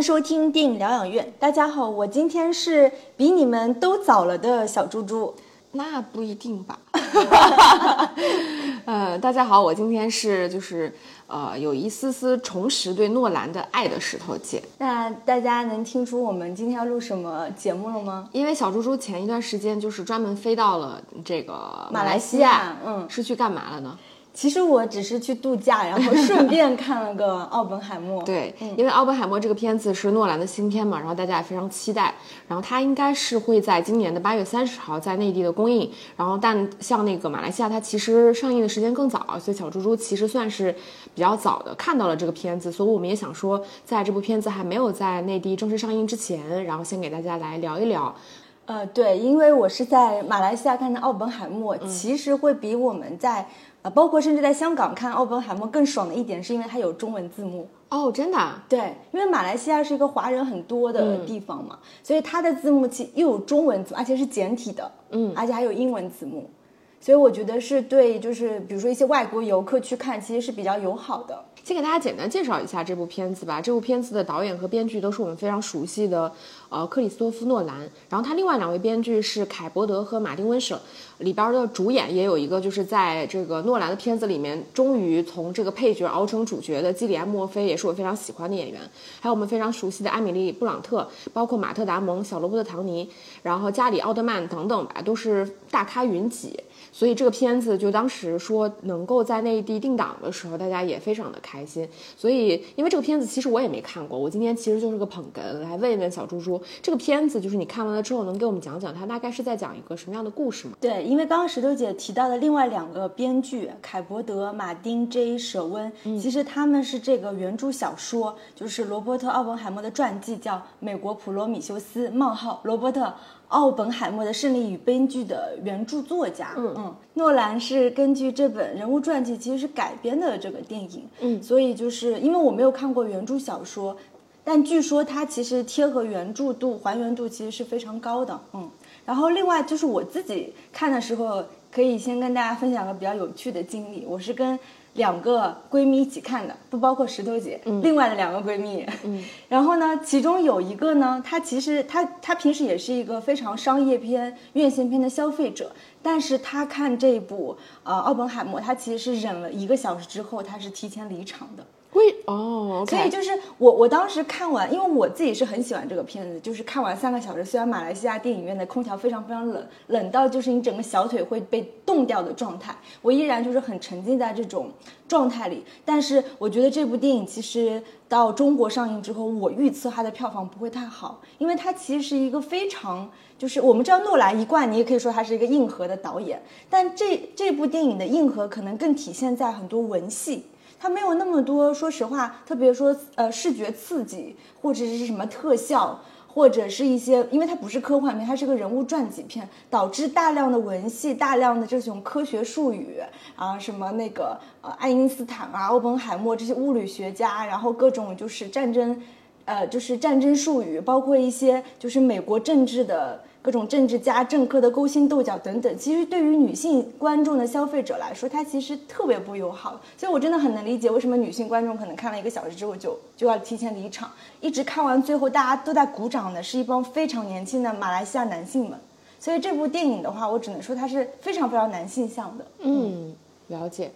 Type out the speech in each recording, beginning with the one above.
收听电影疗养院。大家好，我今天是比你们都早了的小猪猪。那不一定吧。呃，大家好，我今天是就是呃有一丝丝重拾对诺兰的爱的石头姐。那大家能听出我们今天要录什么节目了吗？因为小猪猪前一段时间就是专门飞到了这个马来西亚，亚嗯是去干嘛了呢？其实我只是去度假，然后顺便看了个 奥本海默。对，因为奥本海默这个片子是诺兰的新片嘛，然后大家也非常期待。然后它应该是会在今年的八月三十号在内地的公映。然后，但像那个马来西亚，它其实上映的时间更早，所以小猪猪其实算是比较早的看到了这个片子。所以我们也想说，在这部片子还没有在内地正式上映之前，然后先给大家来聊一聊。呃，对，因为我是在马来西亚看的奥本海默，其实会比我们在呃，包括甚至在香港看奥本海默更爽的一点，是因为它有中文字幕。哦，真的啊？对，因为马来西亚是一个华人很多的地方嘛，所以它的字幕其又有中文字，而且是简体的，嗯，而且还有英文字幕，所以我觉得是对，就是比如说一些外国游客去看，其实是比较友好的。先给大家简单介绍一下这部片子吧。这部片子的导演和编剧都是我们非常熟悉的，呃，克里斯托夫·诺兰。然后他另外两位编剧是凯伯德和马丁·温舍。里边的主演也有一个，就是在这个诺兰的片子里面，终于从这个配角熬成主角的基里安·墨菲，也是我非常喜欢的演员。还有我们非常熟悉的艾米丽·布朗特，包括马特·达蒙、小罗伯特·唐尼，然后加里·奥德曼等等吧，都是大咖云集。所以这个片子就当时说能够在内地定档的时候，大家也非常的开心。所以因为这个片子其实我也没看过，我今天其实就是个捧哏来问一问小猪猪，这个片子就是你看完了之后能给我们讲讲它大概是在讲一个什么样的故事吗？对，因为刚刚石头姐提到的另外两个编剧凯伯德、马丁 J 舍温，其实他们是这个原著小说，就是罗伯特奥本海默的传记，叫《美国普罗米修斯：冒号罗伯特奥本海默的胜利与悲剧》的原著作家。嗯嗯，诺兰是根据这本人物传记其实是改编的这个电影。嗯，所以就是因为我没有看过原著小说。但据说它其实贴合原著度、还原度其实是非常高的，嗯。然后另外就是我自己看的时候，可以先跟大家分享个比较有趣的经历。我是跟两个闺蜜一起看的，不包括石头姐，另外的两个闺蜜。嗯。然后呢，其中有一个呢，她其实她她平时也是一个非常商业片、院线片的消费者，但是他看这部呃奥本海默，他其实是忍了一个小时之后，他是提前离场的。为哦，所以就是我我当时看完，因为我自己是很喜欢这个片子，就是看完三个小时，虽然马来西亚电影院的空调非常非常冷，冷到就是你整个小腿会被冻掉的状态，我依然就是很沉浸在这种状态里。但是我觉得这部电影其实到中国上映之后，我预测它的票房不会太好，因为它其实是一个非常就是我们知道诺兰一贯，你也可以说他是一个硬核的导演，但这这部电影的硬核可能更体现在很多文戏。它没有那么多，说实话，特别说呃视觉刺激或者是什么特效，或者是一些，因为它不是科幻片，它是个人物传记片，导致大量的文戏、大量的这种科学术语啊，什么那个呃爱因斯坦啊、奥本海默这些物理学家，然后各种就是战争，呃就是战争术语，包括一些就是美国政治的。各种政治家、政客的勾心斗角等等，其实对于女性观众的消费者来说，它其实特别不友好。所以我真的很能理解为什么女性观众可能看了一个小时之后就就要提前离场，一直看完最后大家都在鼓掌的是一帮非常年轻的马来西亚男性们。所以这部电影的话，我只能说它是非常非常男性向的。嗯，了解。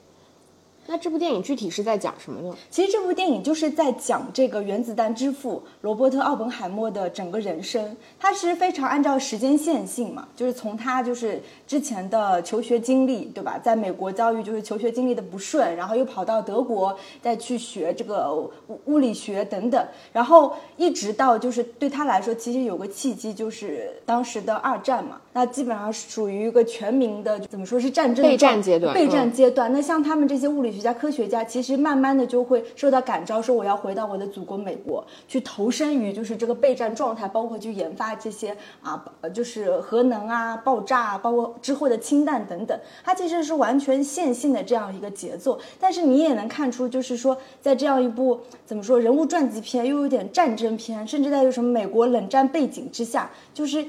那这部电影具体是在讲什么呢？其实这部电影就是在讲这个原子弹之父罗伯特奥本海默的整个人生。他是非常按照时间线性嘛，就是从他就是之前的求学经历，对吧？在美国遭遇就是求学经历的不顺，然后又跑到德国再去学这个物物理学等等，然后一直到就是对他来说，其实有个契机，就是当时的二战嘛。那基本上属于一个全民的怎么说是战争备战阶段，备战阶段。那像他们这些物理学家、科学家，其实慢慢的就会受到感召，说我要回到我的祖国美国，去投身于就是这个备战状态，包括去研发这些啊，就是核能啊、爆炸啊，包括之后的氢弹等等。它其实是完全线性的这样一个节奏。但是你也能看出，就是说在这样一部怎么说人物传记片，又有点战争片，甚至在有什么美国冷战背景之下，就是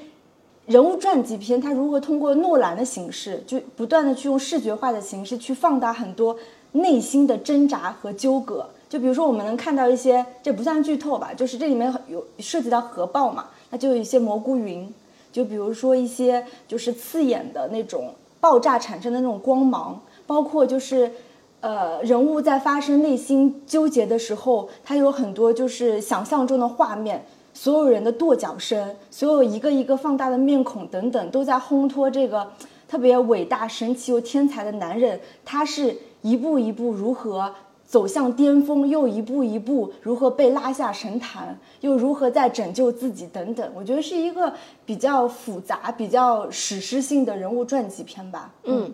人物传记片，它如何通过诺兰的形式，就不断的去用视觉化的形式去放大很多内心的挣扎和纠葛。就比如说我们能看到一些，这不算剧透吧，就是这里面有涉及到核爆嘛，那就有一些蘑菇云，就比如说一些就是刺眼的那种爆炸产生的那种光芒，包括就是。呃，人物在发生内心纠结的时候，他有很多就是想象中的画面，所有人的跺脚声，所有一个一个放大的面孔等等，都在烘托这个特别伟大、神奇又天才的男人，他是一步一步如何。走向巅峰，又一步一步如何被拉下神坛，又如何在拯救自己等等，我觉得是一个比较复杂、比较史诗性的人物传记片吧。嗯，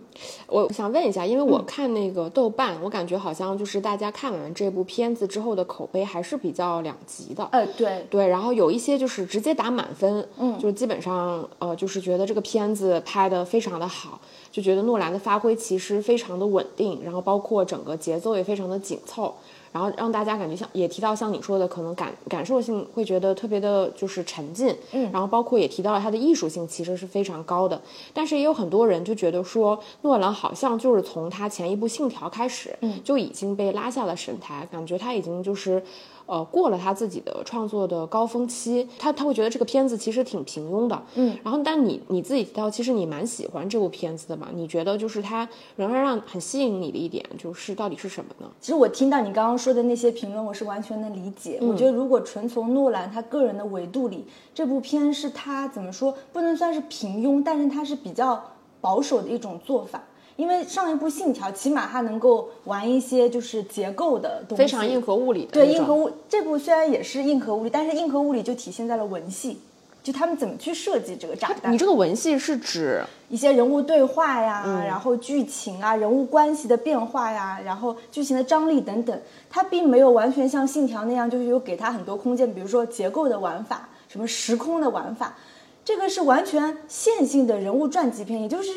我想问一下，因为我看那个豆瓣，我感觉好像就是大家看完这部片子之后的口碑还是比较两极的。呃，对对，然后有一些就是直接打满分，嗯，就基本上呃就是觉得这个片子拍的非常的好。就觉得诺兰的发挥其实非常的稳定，然后包括整个节奏也非常的紧凑，然后让大家感觉像也提到像你说的，可能感感受性会觉得特别的就是沉浸，嗯，然后包括也提到了它的艺术性其实是非常高的，但是也有很多人就觉得说诺兰好像就是从他前一部《信条》开始，嗯，就已经被拉下了神台，感觉他已经就是。呃，过了他自己的创作的高峰期，他他会觉得这个片子其实挺平庸的，嗯。然后，但你你自己提到，其实你蛮喜欢这部片子的嘛？你觉得就是它仍然让很吸引你的一点，就是到底是什么呢？其实我听到你刚刚说的那些评论，我是完全能理解。我觉得如果纯从诺兰他个人的维度里，这部片是他怎么说，不能算是平庸，但是他是比较保守的一种做法。因为上一部《信条》起码它能够玩一些就是结构的东西，非常硬核物理。对，硬核物这部虽然也是硬核物理，但是硬核物理就体现在了文戏，就他们怎么去设计这个炸弹。你这个文戏是指一些人物对话呀，然后剧情啊，人物关系的变化呀，然后剧情的张力等等，它并没有完全像《信条》那样，就是有给它很多空间，比如说结构的玩法，什么时空的玩法，这个是完全线性的人物传记片，也就是。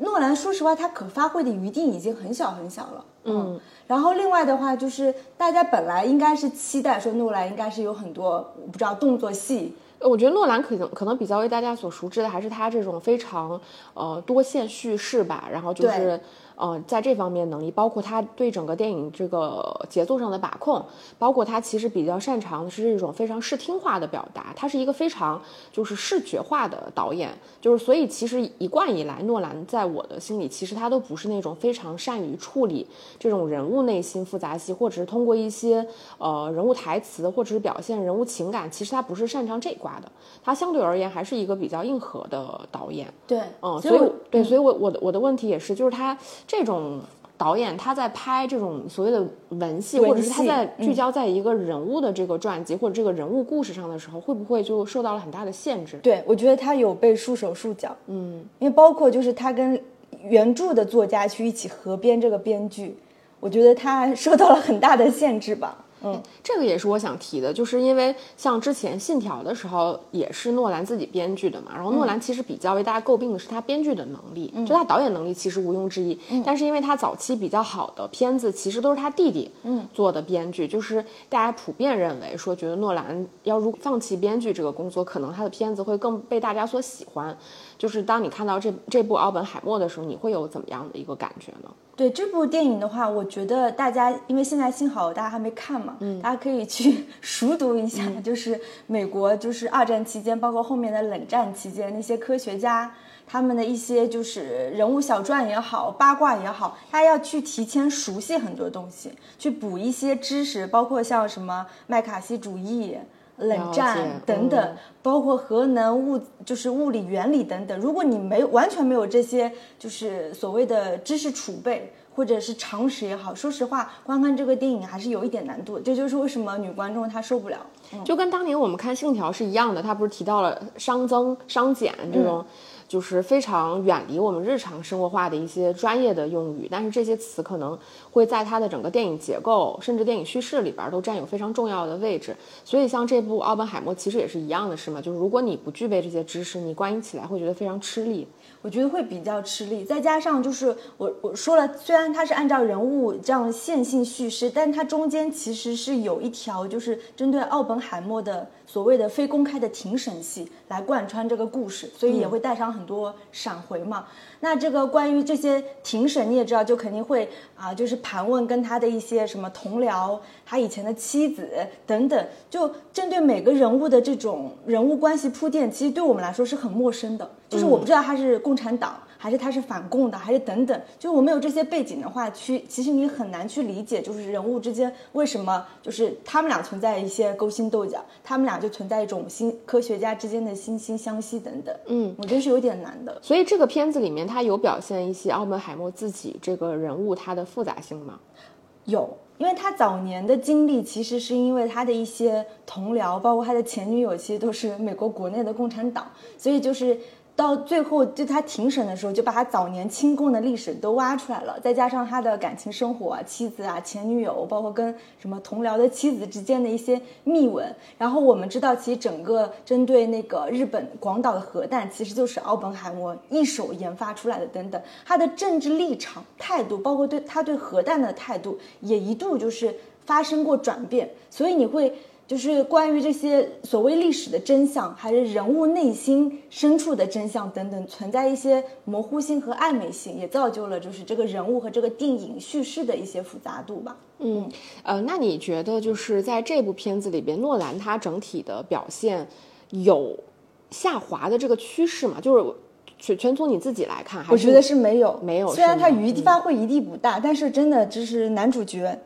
诺兰说实话，他可发挥的余地已经很小很小了。嗯，然后另外的话，就是大家本来应该是期待说诺兰应该是有很多我不知道动作戏。我觉得诺兰可能可能比较为大家所熟知的还是他这种非常呃多线叙事吧，然后就是。嗯，在这方面能力，包括他对整个电影这个节奏上的把控，包括他其实比较擅长的是这种非常视听化的表达。他是一个非常就是视觉化的导演，就是所以其实一贯以来，诺兰在我的心里，其实他都不是那种非常善于处理这种人物内心复杂性，或者是通过一些呃人物台词，或者是表现人物情感，其实他不是擅长这一挂的。他相对而言还是一个比较硬核的导演。对，嗯，所以对，所以我我的我的问题也是，就是他。这种导演他在拍这种所谓的文戏，或者是他在聚焦在一个人物的这个传记或者这个人物故事上的时候，会不会就受到了很大的限制？对，我觉得他有被束手束脚。嗯，因为包括就是他跟原著的作家去一起合编这个编剧，我觉得他受到了很大的限制吧。嗯，这个也是我想提的，就是因为像之前《信条》的时候也是诺兰自己编剧的嘛，然后诺兰其实比较为大家诟病的是他编剧的能力，就他导演能力其实毋庸置疑，但是因为他早期比较好的片子其实都是他弟弟做的编剧，就是大家普遍认为说觉得诺兰要如果放弃编剧这个工作，可能他的片子会更被大家所喜欢。就是当你看到这这部《奥本海默》的时候，你会有怎么样的一个感觉呢？对这部电影的话，我觉得大家因为现在幸好大家还没看嘛，嗯，大家可以去 熟读一下，就是美国就是二战期间，包括后面的冷战期间那些科学家他们的一些就是人物小传也好，八卦也好，他要去提前熟悉很多东西，去补一些知识，包括像什么麦卡锡主义。冷战等等，包括核能物，就是物理原理等等。如果你没完全没有这些，就是所谓的知识储备或者是常识也好，说实话，观看这个电影还是有一点难度。这就是为什么女观众她受不了。就跟当年我们看《信条》是一样的，他不是提到了熵增、熵减这种。就是非常远离我们日常生活化的一些专业的用语，但是这些词可能会在它的整个电影结构，甚至电影叙事里边都占有非常重要的位置。所以像这部《奥本海默》其实也是一样的，是吗？就是如果你不具备这些知识，你观影起来会觉得非常吃力。我觉得会比较吃力，再加上就是我我说了，虽然它是按照人物这样线性叙事，但它中间其实是有一条就是针对奥本海默的所谓的非公开的庭审戏来贯穿这个故事，所以也会带上很。很多闪回嘛。那这个关于这些庭审，你也知道，就肯定会啊，就是盘问跟他的一些什么同僚，他以前的妻子等等，就针对每个人物的这种人物关系铺垫，其实对我们来说是很陌生的，就是我不知道他是共产党。还是他是反共的，还是等等，就我们有这些背景的话，去其实你很难去理解，就是人物之间为什么就是他们俩存在一些勾心斗角，他们俩就存在一种心科学家之间的惺惺相惜等等。嗯，我觉得是有点难的。所以这个片子里面，他有表现一些奥本海默自己这个人物他的复杂性吗？有，因为他早年的经历其实是因为他的一些同僚，包括他的前女友，其实都是美国国内的共产党，所以就是。到最后，就他庭审的时候，就把他早年亲共的历史都挖出来了，再加上他的感情生活啊，妻子啊，前女友，包括跟什么同僚的妻子之间的一些密文。然后我们知道，其实整个针对那个日本广岛的核弹，其实就是奥本海默一手研发出来的。等等，他的政治立场、态度，包括对他对核弹的态度，也一度就是发生过转变。所以你会。就是关于这些所谓历史的真相，还是人物内心深处的真相等等，存在一些模糊性和暧昧性，也造就了就是这个人物和这个电影叙事的一些复杂度吧。嗯，呃，那你觉得就是在这部片子里边，诺兰他整体的表现有下滑的这个趋势吗？就是全全从你自己来看，我觉得是没有，没有。虽然他余地发挥余地不大，但是真的就是男主角。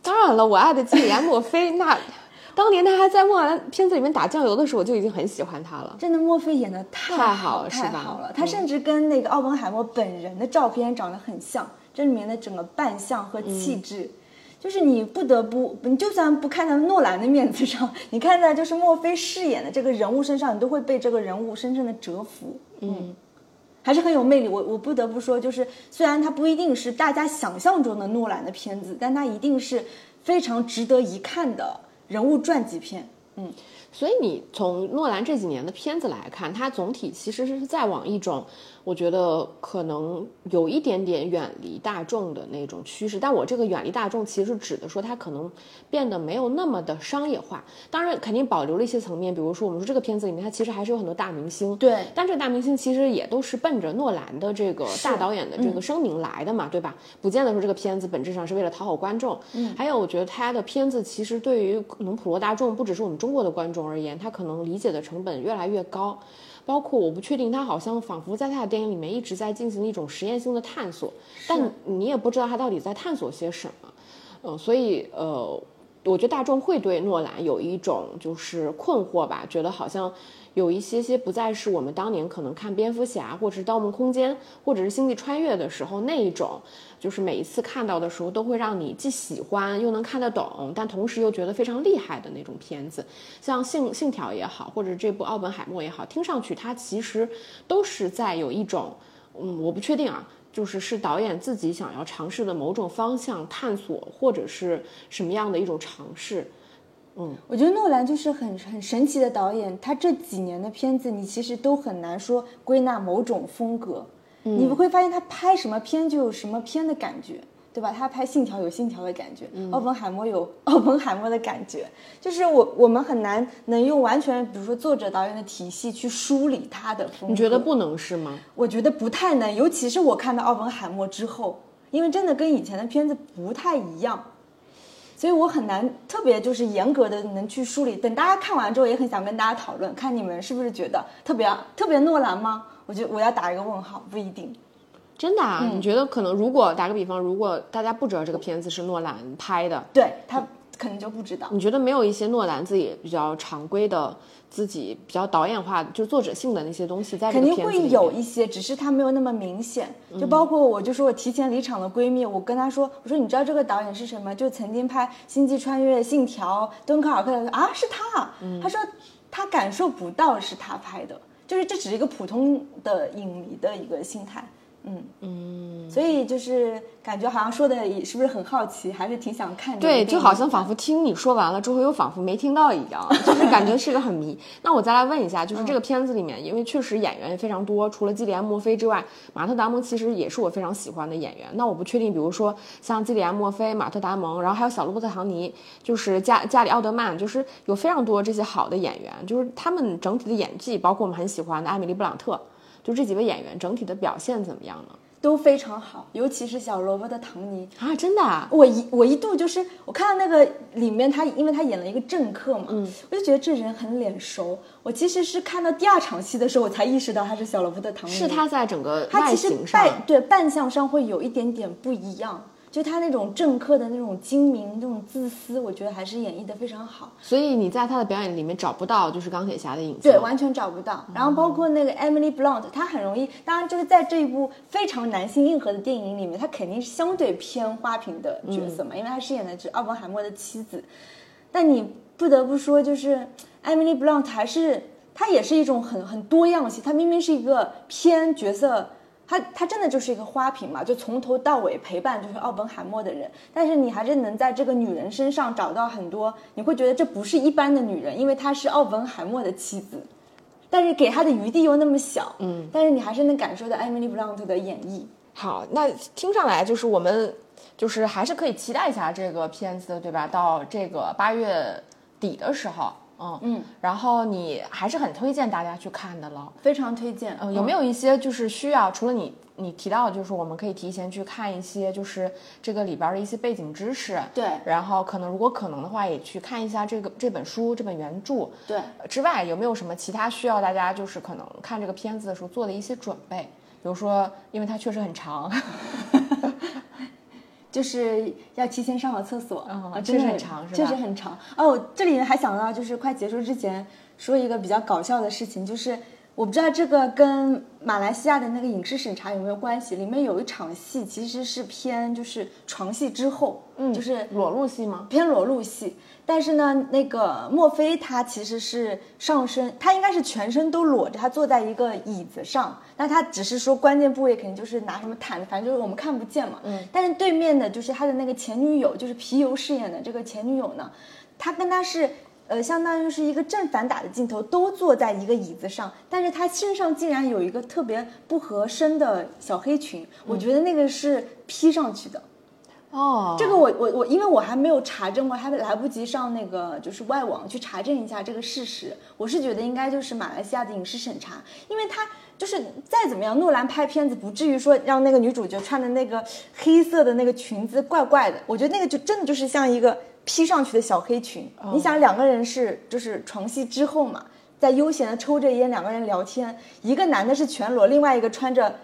当然了，我爱的基里安·墨菲那。当年他还在莫兰片子里面打酱油的时候，我就已经很喜欢他了。真的，墨菲演的太好了，太好了。他甚至跟那个奥本海默本人的照片长得很像，这里面的整个扮相和气质，就是你不得不，你就算不看在诺兰的面子上，你看在就是墨菲饰演的这个人物身上，你都会被这个人物深深的折服。嗯，还是很有魅力。我我不得不说，就是虽然他不一定是大家想象中的诺兰的片子，但他一定是非常值得一看的。人物传记片，嗯，所以你从诺兰这几年的片子来看，它总体其实是在往一种。我觉得可能有一点点远离大众的那种趋势，但我这个远离大众其实指的说它可能变得没有那么的商业化。当然，肯定保留了一些层面，比如说我们说这个片子里面它其实还是有很多大明星，对。但这大明星其实也都是奔着诺兰的这个大导演的这个声明来的嘛，对吧？不见得说这个片子本质上是为了讨好观众。嗯。还有，我觉得他的片子其实对于可能普罗大众，不只是我们中国的观众而言，他可能理解的成本越来越高。包括我不确定，他好像仿佛在他的电影里面一直在进行一种实验性的探索，但你也不知道他到底在探索些什么，嗯，所以呃，我觉得大众会对诺兰有一种就是困惑吧，觉得好像。有一些些不再是我们当年可能看蝙蝠侠，或者是盗梦空间，或者是星际穿越的时候那一种，就是每一次看到的时候都会让你既喜欢又能看得懂，但同时又觉得非常厉害的那种片子，像信信条也好，或者这部奥本海默也好，听上去它其实都是在有一种，嗯，我不确定啊，就是是导演自己想要尝试的某种方向探索，或者是什么样的一种尝试。嗯，我觉得诺兰就是很很神奇的导演，他这几年的片子，你其实都很难说归纳某种风格，你不会发现他拍什么片就有什么片的感觉，对吧？他拍《信条》有《信条》的感觉，奥本海默有 奥本海默的感觉，就是我我们很难能用完全，比如说作者导演的体系去梳理他的风格。你觉得不能是吗？我觉得不太能，尤其是我看到奥本海默之后，因为真的跟以前的片子不太一样。所以我很难特别就是严格的能去梳理。等大家看完之后，也很想跟大家讨论，看你们是不是觉得特别特别诺兰吗？我觉得我要打一个问号，不一定。真的啊？你觉得可能？如果打个比方，如果大家不知道这个片子是诺兰拍的，对他可能就不知道。你觉得没有一些诺兰自己比较常规的？自己比较导演化，就作者性的那些东西，在肯定会有一些，只是他没有那么明显。就包括我，就说我提前离场的闺蜜，我跟她说，我说你知道这个导演是什么？就曾经拍《星际穿越》《信条》《敦刻尔克》的啊，是他。他说他感受不到是他拍的，就是这只是一个普通的影迷的一个心态。嗯嗯，所以就是感觉好像说的是不是很好奇，还是挺想看。对，就好像仿佛听你说完了之后，又仿佛没听到一样，就是感觉是个很迷。那我再来问一下，就是这个片子里面，因为确实演员也非常多，除了基里安·墨菲之外，马特·达蒙其实也是我非常喜欢的演员。那我不确定，比如说像基里安·墨菲、马特·达蒙，然后还有小罗伯特·唐尼，就是加加里·奥德曼，就是有非常多这些好的演员，就是他们整体的演技，包括我们很喜欢的艾米丽·布朗特。就这几位演员整体的表现怎么样呢？都非常好，尤其是小萝卜的·唐尼。啊，真的啊，我一我一度就是我看到那个里面他，因为他演了一个政客嘛，嗯，我就觉得这人很脸熟。我其实是看到第二场戏的时候，我才意识到他是小萝卜的·唐尼。是他在整个他其实扮对扮相上会有一点点不一样，就他那种政客的那种精明、那种自私，我觉得还是演绎的非常好。所以你在他的表演里面找不到就是钢铁侠的影子。对，完全找不到。然后包括那个 Emily Blunt，她很容易，当然就是在这一部非常男性硬核的电影里面，她肯定是相对偏花瓶的角色嘛，因为她饰演的是奥本海默的妻子。但你不得不说，就是 Emily Blunt 还是她也是一种很很多样性。她明明是一个偏角色，她她真的就是一个花瓶嘛，就从头到尾陪伴就是奥本海默的人。但是你还是能在这个女人身上找到很多，你会觉得这不是一般的女人，因为她是奥本海默的妻子。但是给她的余地又那么小，嗯，但是你还是能感受到 Emily Blunt 的演绎。好，那听上来就是我们就是还是可以期待一下这个片子的，对吧？到这个八月底的时候，嗯嗯，然后你还是很推荐大家去看的了。非常推荐。嗯，有没有一些就是需要除了你你提到的，就是我们可以提前去看一些就是这个里边的一些背景知识，对然后可能如果可能的话，也去看一下这个这本书这本原著，对呃之外，有没有什么其他需要大家就是可能看这个片子的时候做的一些准备？比如说，因为它确实很长，就是要提前上好厕所，嗯啊，真的确实很长确实很长。哦，我这里还想到，就是快结束之前说一个比较搞笑的事情，就是我不知道这个跟马来西亚的那个影视审查有没有关系。里面有一场戏其实是偏就是床戏之后，嗯，就是裸露戏吗？偏裸露戏。但是呢，那个墨菲他其实是上身，他应该是全身都裸着，他坐在一个椅子上。那他只是说关键部位肯定就是拿什么毯子，反正就是我们看不见嘛。嗯。但是对面的就是他的那个前女友，就是皮尤饰演的这个前女友呢，她跟他是。呃，相当于是一个正反打的镜头，都坐在一个椅子上，但是他身上竟然有一个特别不合身的小黑裙，我觉得那个是 P 上去的。哦，这个我我我，因为我还没有查证过，还来不及上那个就是外网去查证一下这个事实。我是觉得应该就是马来西亚的影视审查，因为他就是再怎么样，诺兰拍片子不至于说让那个女主角穿的那个黑色的那个裙子怪怪的，我觉得那个就真的就是像一个披上去的小黑裙。你想两个人是就是床戏之后嘛，在悠闲的抽着烟，两个人聊天，一个男的是全裸，另外一个穿着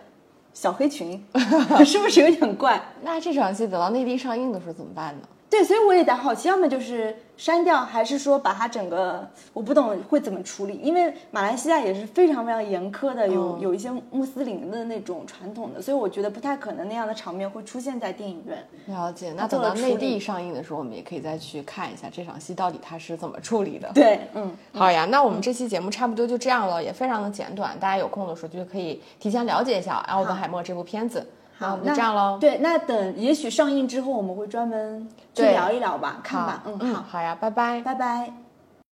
小黑裙，是不是有点怪？那这场戏等到内地上映的时候怎么办呢？对，所以我也在好奇，要么就是删掉，还是说把它整个，我不懂会怎么处理，因为马来西亚也是非常非常严苛的，有、有一些穆斯林的那种传统的，所以我觉得不太可能那样的场面会出现在电影院。了解，那等到内地上映的时候，我们也可以再去看一下这场戏到底它是怎么处理的。对，嗯，好呀，那我们这期节目差不多就这样了，也非常的简短，大家有空的时候就可以提前了解一下《奥本海默》这部片子。那我们就这样喽。对，那等也许上映之后，我们会专门去聊一聊吧，看吧。嗯，嗯，好，好呀，拜拜。拜拜。